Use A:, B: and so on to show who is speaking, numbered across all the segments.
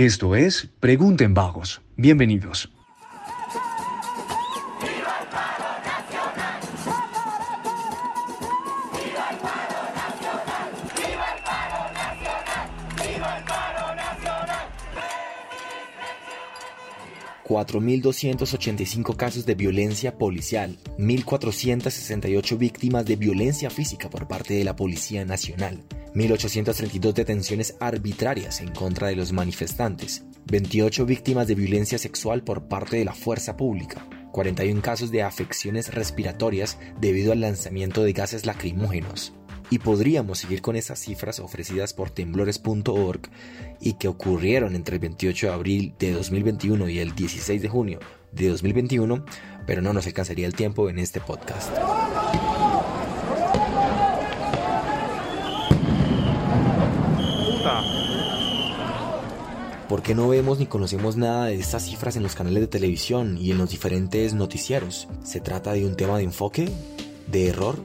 A: Esto es Pregunten Vagos. Bienvenidos.
B: 4.285 casos de violencia policial, 1.468 víctimas de violencia física por parte de la Policía Nacional, 1.832 detenciones arbitrarias en contra de los manifestantes, 28 víctimas de violencia sexual por parte de la fuerza pública, 41 casos de afecciones respiratorias debido al lanzamiento de gases lacrimógenos, y podríamos seguir con esas cifras ofrecidas por temblores.org y que ocurrieron entre el 28 de abril de 2021 y el 16 de junio de 2021, pero no nos alcanzaría el tiempo en este podcast. ¿Por qué no vemos ni conocemos nada de estas cifras en los canales de televisión y en los diferentes noticieros? ¿Se trata de un tema de enfoque? ¿De error?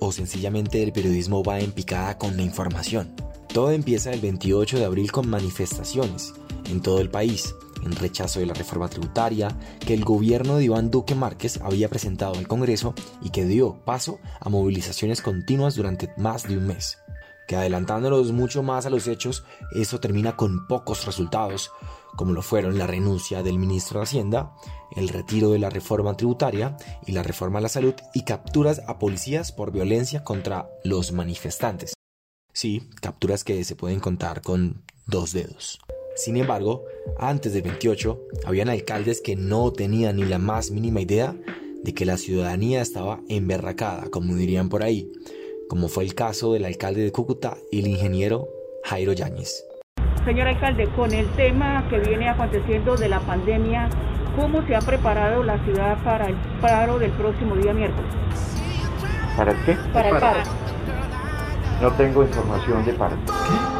B: O sencillamente el periodismo va en picada con la información. Todo empieza el 28 de abril con manifestaciones en todo el país en rechazo de la reforma tributaria que el gobierno de Iván Duque Márquez había presentado al Congreso y que dio paso a movilizaciones continuas durante más de un mes. Que adelantándonos mucho más a los hechos, eso termina con pocos resultados, como lo fueron la renuncia del ministro de Hacienda, el retiro de la reforma tributaria y la reforma a la salud y capturas a policías por violencia contra los manifestantes. Sí, capturas que se pueden contar con dos dedos. Sin embargo, antes del 28, habían alcaldes que no tenían ni la más mínima idea de que la ciudadanía estaba emberracada, como dirían por ahí, como fue el caso del alcalde de Cúcuta y el ingeniero Jairo Yáñez.
C: Señor alcalde, con el tema que viene aconteciendo de la pandemia, ¿cómo se ha preparado la ciudad para el paro del próximo día miércoles?
D: ¿Para el qué?
C: Para el paro.
D: No tengo información de paro. No,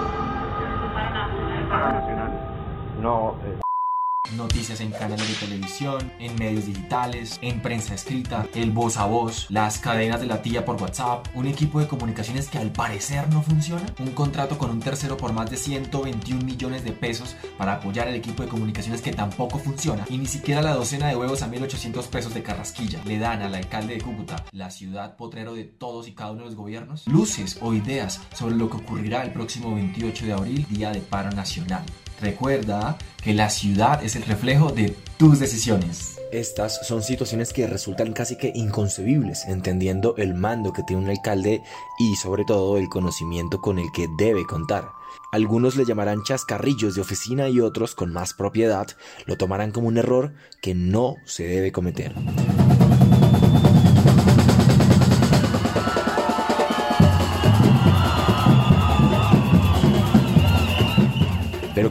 B: noticias en canales de televisión, en medios digitales, en prensa escrita, el voz a voz, las cadenas de la tía por WhatsApp, un equipo de comunicaciones que al parecer no funciona, un contrato con un tercero por más de 121 millones de pesos para apoyar al equipo de comunicaciones que tampoco funciona y ni siquiera la docena de huevos a 1800 pesos de carrasquilla le dan al alcalde de Cúcuta, la ciudad potrero de todos y cada uno de los gobiernos, luces o ideas sobre lo que ocurrirá el próximo 28 de abril, día de paro nacional. Recuerda que la ciudad es el reflejo de tus decisiones. Estas son situaciones que resultan casi que inconcebibles, entendiendo el mando que tiene un alcalde y sobre todo el conocimiento con el que debe contar. Algunos le llamarán chascarrillos de oficina y otros, con más propiedad, lo tomarán como un error que no se debe cometer.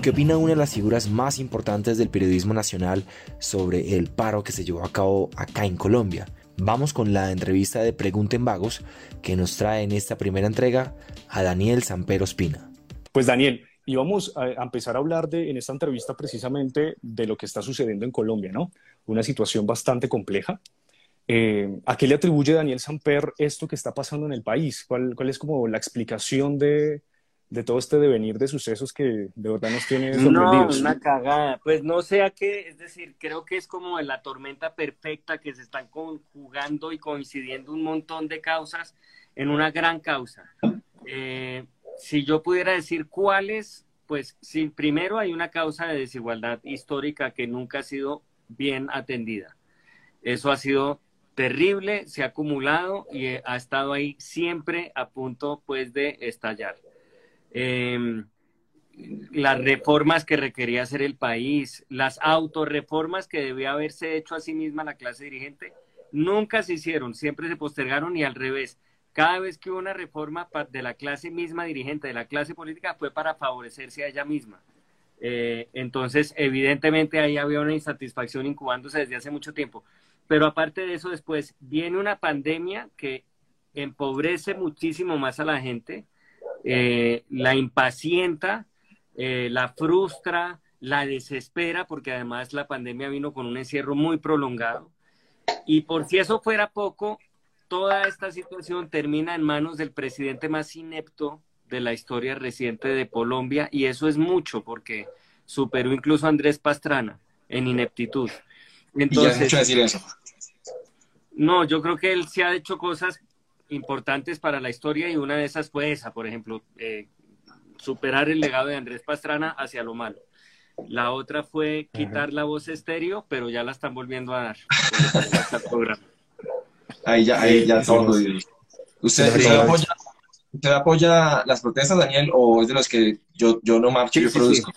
B: ¿Qué opina una de las figuras más importantes del periodismo nacional sobre el paro que se llevó a cabo acá en Colombia? Vamos con la entrevista de Pregunten Vagos que nos trae en esta primera entrega a Daniel Sampero Espina.
E: Pues Daniel, y a empezar a hablar de, en esta entrevista precisamente de lo que está sucediendo en Colombia, ¿no? Una situación bastante compleja. Eh, ¿A qué le atribuye Daniel Samper esto que está pasando en el país? ¿Cuál, cuál es como la explicación de, de todo este devenir de sucesos que de verdad nos tiene sorprendidos.
F: No, una cagada. Pues no sé a qué, es decir, creo que es como la tormenta perfecta que se están conjugando y coincidiendo un montón de causas en una gran causa. Eh, si yo pudiera decir cuáles, pues sí, primero hay una causa de desigualdad histórica que nunca ha sido bien atendida. Eso ha sido terrible, se ha acumulado y ha estado ahí siempre a punto pues de estallar. Em, las reformas que requería hacer el país, las autorreformas que debía haberse hecho a sí misma la clase dirigente, nunca se hicieron, siempre se postergaron y al revés. Cada vez que hubo una reforma de la clase misma dirigente, de la clase política, fue para favorecerse a ella misma. Eh, entonces, evidentemente ahí había una insatisfacción incubándose desde hace mucho tiempo. Pero aparte de eso, después viene una pandemia que empobrece muchísimo más a la gente, eh, la impacienta, eh, la frustra, la desespera, porque además la pandemia vino con un encierro muy prolongado. Y por si eso fuera poco, toda esta situación termina en manos del presidente más inepto de la historia reciente de Colombia y eso es mucho porque superó incluso a Andrés Pastrana en ineptitud.
G: Entonces, y ya mucho decir eso.
F: No, yo creo que él sí ha hecho cosas importantes para la historia y una de esas fue esa, por ejemplo, eh, superar el legado de Andrés Pastrana hacia lo malo. La otra fue quitar la voz estéreo, pero ya la están volviendo a dar.
G: ahí ya, ahí ya todo. ¿Usted, apoya, ¿Usted apoya las protestas, Daniel, o es de los que yo, yo no marcho y yo produzco?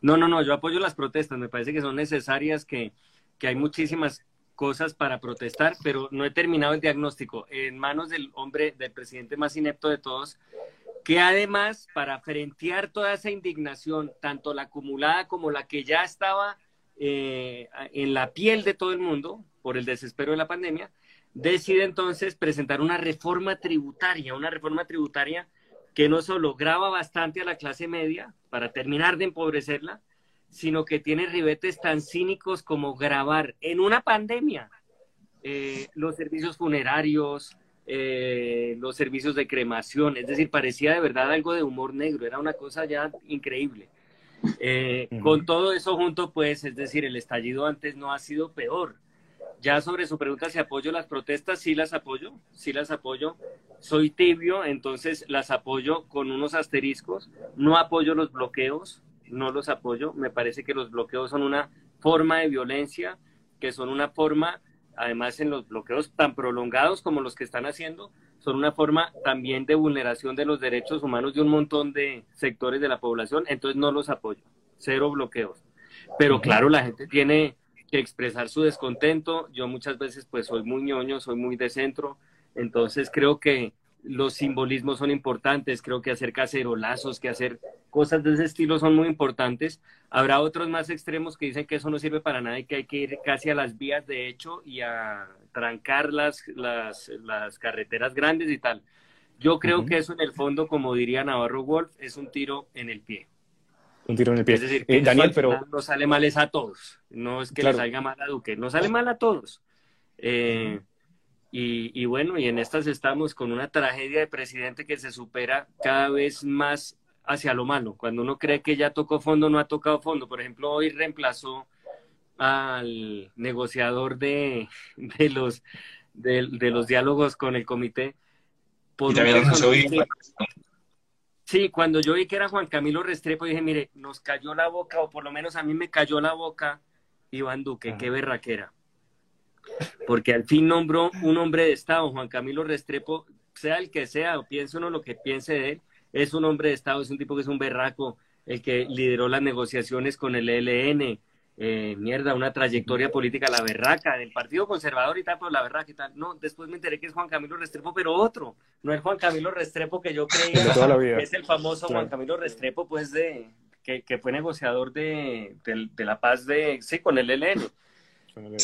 F: No, no, no, yo apoyo las protestas. Me parece que son necesarias, que, que hay muchísimas cosas para protestar, pero no he terminado el diagnóstico. En manos del hombre, del presidente más inepto de todos, que además, para frentear toda esa indignación, tanto la acumulada como la que ya estaba eh, en la piel de todo el mundo por el desespero de la pandemia, decide entonces presentar una reforma tributaria, una reforma tributaria que no solo graba bastante a la clase media para terminar de empobrecerla, sino que tiene ribetes tan cínicos como grabar en una pandemia eh, los servicios funerarios, eh, los servicios de cremación, es decir, parecía de verdad algo de humor negro, era una cosa ya increíble. Eh, con todo eso junto, pues, es decir, el estallido antes no ha sido peor. Ya sobre su pregunta si apoyo las protestas, sí las apoyo, sí las apoyo. Soy tibio, entonces las apoyo con unos asteriscos. No apoyo los bloqueos, no los apoyo. Me parece que los bloqueos son una forma de violencia, que son una forma, además en los bloqueos tan prolongados como los que están haciendo, son una forma también de vulneración de los derechos humanos de un montón de sectores de la población. Entonces no los apoyo. Cero bloqueos. Pero claro, la gente tiene que expresar su descontento. Yo muchas veces pues soy muy ñoño, soy muy de centro. Entonces creo que los simbolismos son importantes, creo que hacer cacerolazos, que hacer cosas de ese estilo son muy importantes. Habrá otros más extremos que dicen que eso no sirve para nada y que hay que ir casi a las vías de hecho y a trancar las, las, carreteras grandes y tal. Yo creo que eso en el fondo, como diría Navarro Wolf, es un tiro en el pie.
E: Un tiro en el pie.
F: Es decir, eh, Daniel, pero no sale mal es a todos. No es que le salga mal a Duque, no sale mal a todos. Eh, y, bueno, y en estas estamos con una tragedia de presidente que se supera cada vez más hacia lo malo. Cuando uno cree que ya tocó fondo, no ha tocado fondo. Por ejemplo, hoy reemplazó al negociador de, de los, de, los diálogos con el comité. Sí, cuando yo vi que era Juan Camilo Restrepo, dije, mire, nos cayó la boca, o por lo menos a mí me cayó la boca Iván Duque, qué berraquera porque al fin nombró un hombre de Estado, Juan Camilo Restrepo, sea el que sea, o piense uno lo que piense de él, es un hombre de Estado, es un tipo que es un berraco, el que lideró las negociaciones con el ELN, eh, mierda, una trayectoria política, la berraca, del Partido Conservador y tal, pero la berraca y tal. No, después me enteré que es Juan Camilo Restrepo, pero otro, no es Juan Camilo Restrepo que yo creía, es el famoso Juan Camilo Restrepo, pues, de que, que fue negociador de, de, de, la paz de, sí, con el ELN.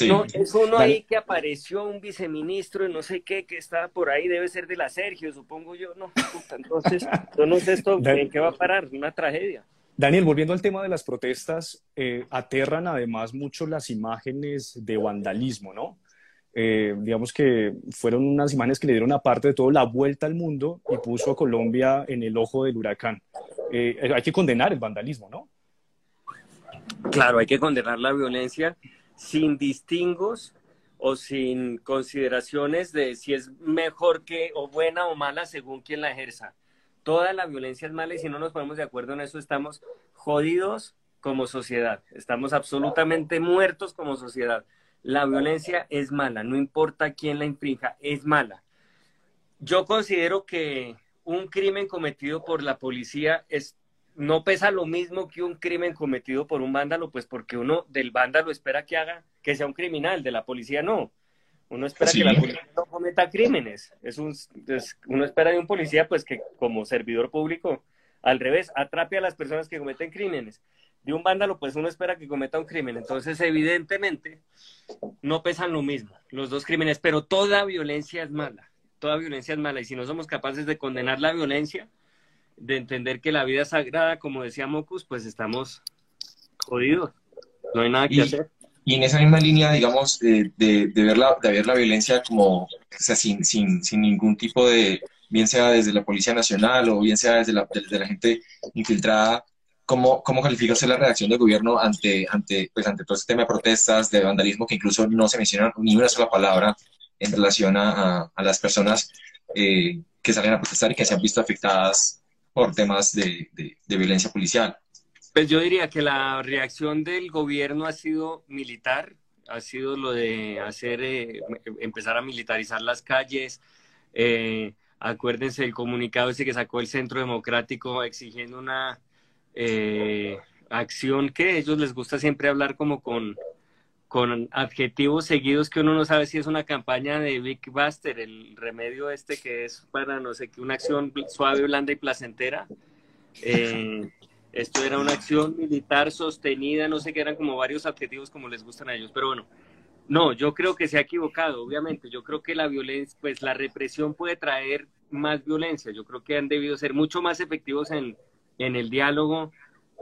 F: No, es uno ahí que apareció un viceministro y no sé qué, que está por ahí, debe ser de la Sergio, supongo yo. No, entonces, yo no sé esto en qué va a parar, una tragedia.
E: Daniel, volviendo al tema de las protestas, eh, aterran además mucho las imágenes de vandalismo, ¿no? Eh, digamos que fueron unas imágenes que le dieron aparte de todo la vuelta al mundo y puso a Colombia en el ojo del huracán. Eh, hay que condenar el vandalismo, ¿no?
F: Claro, hay que condenar la violencia sin distingos o sin consideraciones de si es mejor que o buena o mala según quien la ejerza. Toda la violencia es mala y si no nos ponemos de acuerdo en eso estamos jodidos como sociedad, estamos absolutamente muertos como sociedad. La violencia es mala, no importa quién la infrinja, es mala. Yo considero que un crimen cometido por la policía es no pesa lo mismo que un crimen cometido por un vándalo, pues porque uno del vándalo espera que haga, que sea un criminal, de la policía no. Uno espera que la policía no cometa crímenes. Es un, uno espera de un policía, pues que como servidor público, al revés, atrape a las personas que cometen crímenes. De un vándalo, pues uno espera que cometa un crimen. Entonces, evidentemente, no pesan lo mismo los dos crímenes, pero toda violencia es mala. Toda violencia es mala. Y si no somos capaces de condenar la violencia, de entender que la vida es sagrada, como decía Mocus, pues estamos jodidos. No hay nada que hacer.
G: Y en esa misma línea, digamos, de, de, ver la, de ver la violencia como sea, sin, sin, sin ningún tipo de, bien sea desde la Policía Nacional o bien sea desde la, desde la gente infiltrada, ¿cómo, cómo califica usted la reacción del gobierno ante, ante, pues, ante todo este tema de protestas, de vandalismo, que incluso no se menciona ni una sola palabra en relación a, a, las personas eh, que salen a protestar y que se han visto afectadas por temas de, de, violencia policial?
F: Pues yo diría que la reacción del gobierno ha sido militar, ha sido lo de hacer, eh, empezar a militarizar las calles. Eh, acuérdense el comunicado ese que sacó el Centro Democrático exigiendo una eh, acción que a ellos les gusta siempre hablar como con, con adjetivos seguidos que uno no sabe si es una campaña de Big Buster, el remedio este que es para no sé una acción suave, blanda y placentera. Esto era una acción militar sostenida, no sé qué, eran como varios adjetivos como les gustan a ellos, pero bueno, no, yo creo que se ha equivocado, obviamente. Yo creo que la violencia, pues la represión puede traer más violencia. Yo creo que han debido ser mucho más efectivos en, en el diálogo.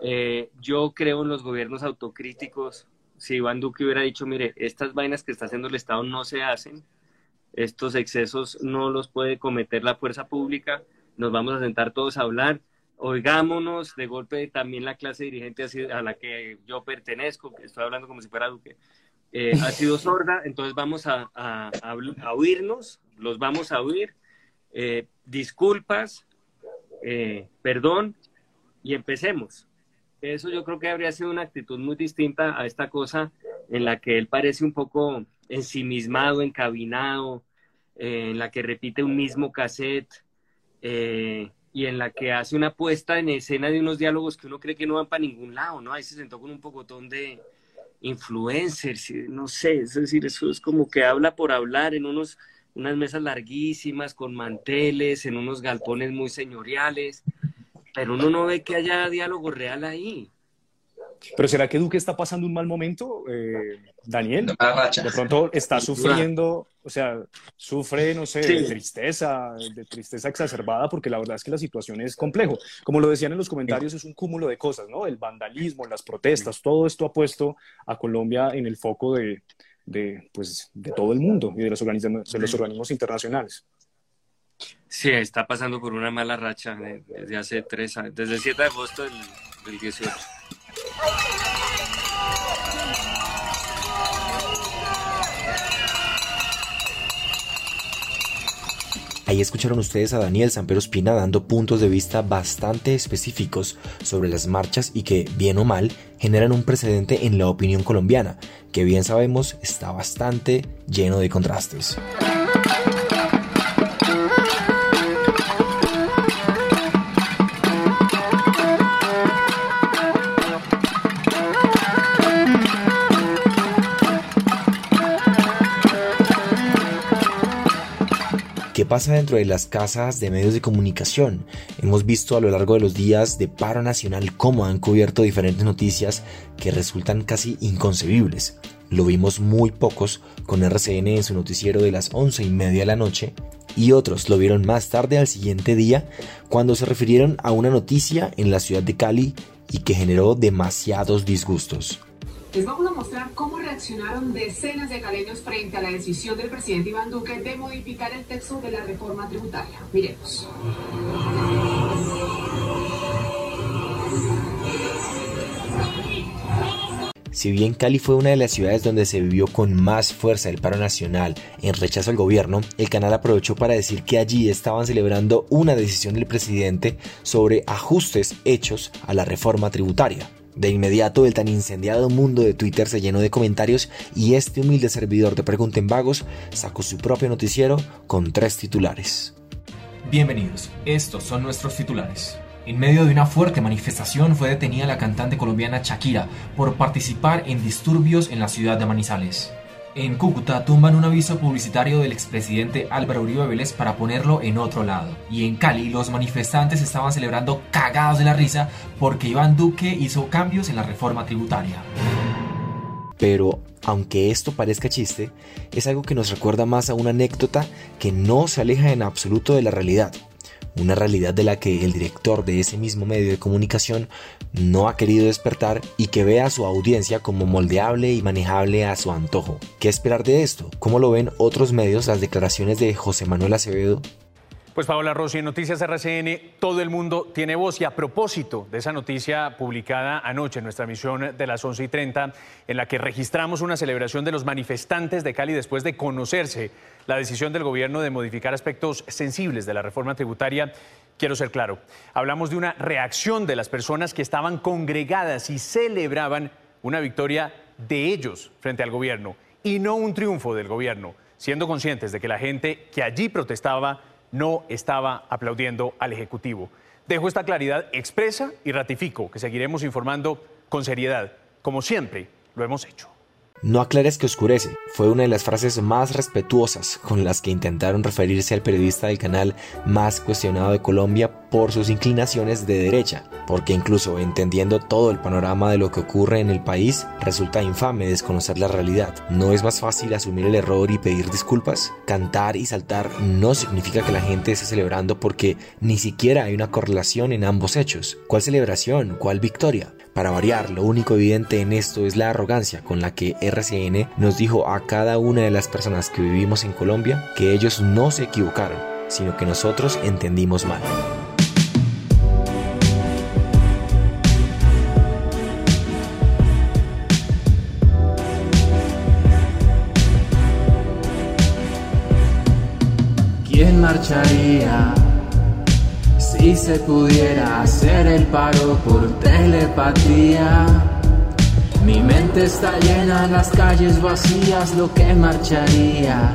F: Eh, yo creo en los gobiernos autocríticos. Si Iván Duque hubiera dicho, mire, estas vainas que está haciendo el Estado no se hacen, estos excesos no los puede cometer la fuerza pública, nos vamos a sentar todos a hablar oigámonos, de golpe también la clase dirigente a la que yo pertenezco, que estoy hablando como si fuera Duque, eh, ha sido sorda, entonces vamos a, oírnos, los vamos a oír, eh, disculpas, eh, perdón, y empecemos. Eso yo creo que habría sido una actitud muy distinta a esta cosa en la que él parece un poco ensimismado, encabinado, en la que repite un mismo cassette y en la que hace una puesta en escena de unos diálogos que uno cree que no van para ningún lado, ¿no? Ahí se sentó con un pocotón de influencers, no sé, es decir, eso es como que habla por hablar en unos, unas mesas larguísimas, con manteles, en unos galpones muy señoriales, pero uno no ve que haya diálogo real ahí.
E: Pero ¿será que Duque está pasando un mal momento, eh, Daniel? De pronto está sufriendo, o sea, sufre, no sé, de tristeza, de tristeza exacerbada, porque la verdad es que la situación es complejo. Como lo decían en los comentarios, es un cúmulo de cosas, ¿no? El vandalismo, las protestas, todo esto ha puesto a Colombia en el foco de, de, pues, de todo el mundo y de los, organismos, de los organismos internacionales.
F: Sí, está pasando por una mala racha desde hace tres años, desde el 7 de agosto del, del 18.
B: Ahí escucharon ustedes a Daniel Sampero Espina dando puntos de vista bastante específicos sobre las marchas y que, bien o mal, generan un precedente en la opinión colombiana, que bien sabemos está bastante lleno de contrastes. Pasa dentro de las casas de medios de comunicación? Hemos visto a lo largo de los días de paro nacional cómo han cubierto diferentes noticias que resultan casi inconcebibles. Lo vimos muy pocos con RCN en su noticiero de las once y media de la noche y otros lo vieron más tarde al siguiente día cuando se refirieron a una noticia en la ciudad de Cali y que generó demasiados disgustos.
H: Les vamos a mostrar cómo reaccionaron decenas de caleños frente a la decisión del presidente Iván Duque de modificar el texto de la reforma tributaria. Miremos.
B: Si bien Cali fue una de las ciudades donde se vivió con más fuerza el paro nacional en rechazo al gobierno, el canal aprovechó para decir que allí estaban celebrando una decisión del presidente sobre ajustes hechos a la reforma tributaria. De inmediato el tan incendiado mundo de Twitter se llenó de comentarios y este humilde servidor de Pregunten Vagos sacó su propio noticiero con tres titulares.
I: Bienvenidos, estos son nuestros titulares. En medio de una fuerte manifestación fue detenida la cantante colombiana Shakira por participar en disturbios en la ciudad de Manizales. En Cúcuta tumban un aviso publicitario del expresidente Álvaro Uribe Vélez para ponerlo en otro lado. Y en Cali los manifestantes estaban celebrando cagados de la risa porque Iván Duque hizo cambios en la reforma tributaria.
B: Pero, aunque esto parezca chiste, es algo que nos recuerda más a una anécdota que no se aleja en absoluto de la realidad. Una realidad de la que el director de ese mismo medio de comunicación no ha querido despertar y que ve a su audiencia como moldeable y manejable a su antojo. ¿Qué esperar de esto? ¿Cómo lo ven otros medios las declaraciones de José Manuel Acevedo
J: pues Paola Rossi, en Noticias RCN, todo el mundo tiene voz. Y a propósito de esa noticia publicada anoche en nuestra emisión de las 11 y 30, en la que registramos una celebración de los manifestantes de Cali después de conocerse la decisión del gobierno de modificar aspectos sensibles de la reforma tributaria, quiero ser claro, hablamos de una reacción de las personas que estaban congregadas y celebraban una victoria de ellos frente al gobierno y no un triunfo del gobierno, siendo conscientes de que la gente que allí protestaba no estaba aplaudiendo al Ejecutivo. Dejo esta claridad expresa y ratifico que seguiremos informando con seriedad, como siempre lo hemos hecho.
B: No aclares que oscurece fue una de las frases más respetuosas con las que intentaron referirse al periodista del canal más cuestionado de Colombia por sus inclinaciones de derecha, porque incluso entendiendo todo el panorama de lo que ocurre en el país, resulta infame desconocer la realidad. ¿No es más fácil asumir el error y pedir disculpas? Cantar y saltar no significa que la gente esté celebrando porque ni siquiera hay una correlación en ambos hechos. ¿Cuál celebración? ¿Cuál victoria? Para variar, lo único evidente en esto es la arrogancia con la que RCN nos dijo a cada una de las personas que vivimos en Colombia que ellos no se equivocaron, sino que nosotros entendimos mal.
K: ¿Quién marcharía? Si se pudiera hacer el paro por telepatía, mi mente está llena, las calles vacías, lo que marcharía.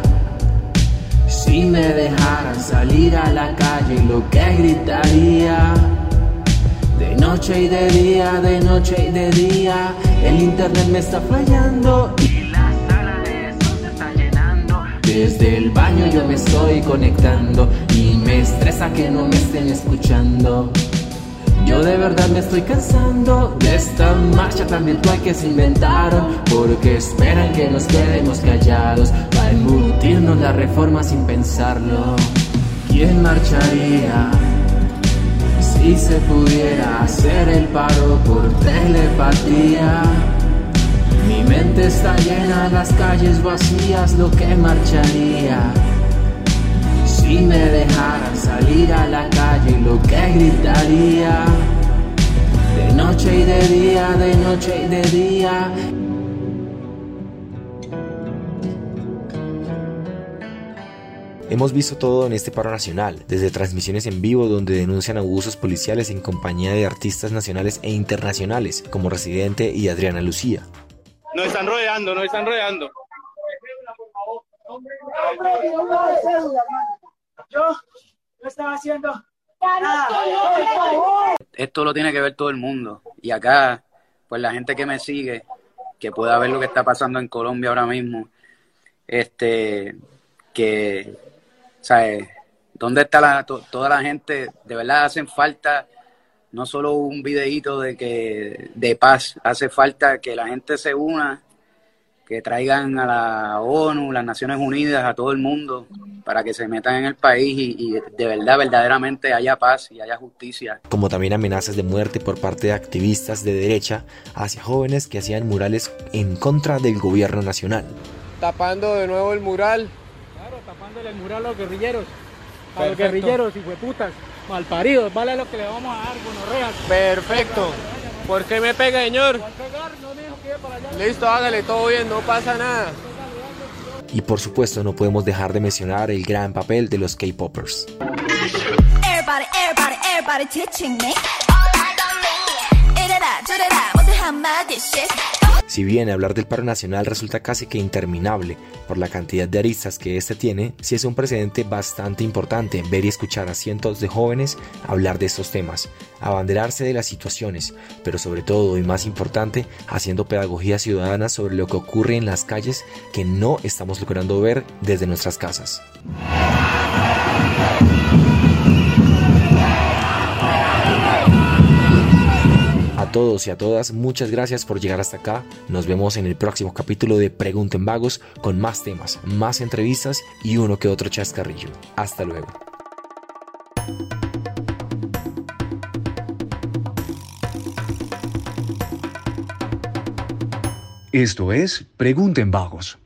K: Si me dejaran salir a la calle, lo que gritaría. De noche y de día, de noche y de día, el internet me está fallando desde el baño yo me estoy conectando y estresa que no me estén escuchando. Yo de verdad me estoy cansando de esta marcha tan virtual que se inventaron Porque esperan que nos quedemos callados Para embutirnos la reforma sin pensarlo ¿Quién marcharía? Si se pudiera hacer el paro por telepatía mi mente está llena, las calles vacías, lo que marcharía. Si me dejaran salir a la calle, lo que gritaría. De noche y de día, de noche y de día.
B: Hemos visto todo en este paro nacional, desde transmisiones en vivo donde denuncian abusos policiales en compañía de artistas nacionales e internacionales como Residente y Adriana Lucía,
L: nos están rodeando, nos están rodeando.
M: Yo no estaba haciendo
N: Esto lo tiene que ver todo el mundo. Y acá, pues la gente que me sigue, que pueda ver lo que está pasando en Colombia ahora mismo, este, que, ¿sabes? ¿Dónde está la, toda la gente? De verdad hacen falta no solo un videíto de que de paz, hace falta que la gente se una, que traigan a la ONU, las Naciones Unidas, a todo el mundo, para que se metan en el país y, de verdad, verdaderamente haya paz y haya justicia.
B: Como también amenazas de muerte por parte de activistas de derecha hacia jóvenes que hacían murales en contra del gobierno nacional.
L: Tapando de nuevo el mural.
M: Claro, tapándole el mural a los guerrilleros. A los guerrilleros, y putas malparidos, vale lo que le vamos a dar, gonorreas.
L: Perfecto. ¿Por qué me pega, señor? Listo, hágale, todo bien, no pasa nada.
B: Y por supuesto no podemos dejar de mencionar el gran papel de los K-Poppers. Si bien hablar del paro nacional resulta casi que interminable por la cantidad de aristas que este tiene, sí es un precedente bastante importante ver y escuchar a cientos de jóvenes hablar de estos temas, abanderarse de las situaciones, pero sobre todo y más importante, haciendo pedagogía ciudadana sobre lo que ocurre en las calles que no estamos logrando ver desde nuestras casas. todos y a todas, muchas gracias por llegar hasta acá. Nos vemos en el próximo capítulo de Pregunten Vagos con más temas, más entrevistas y uno que otro chascarrillo. Hasta luego.
A: Esto es Pregunten Vagos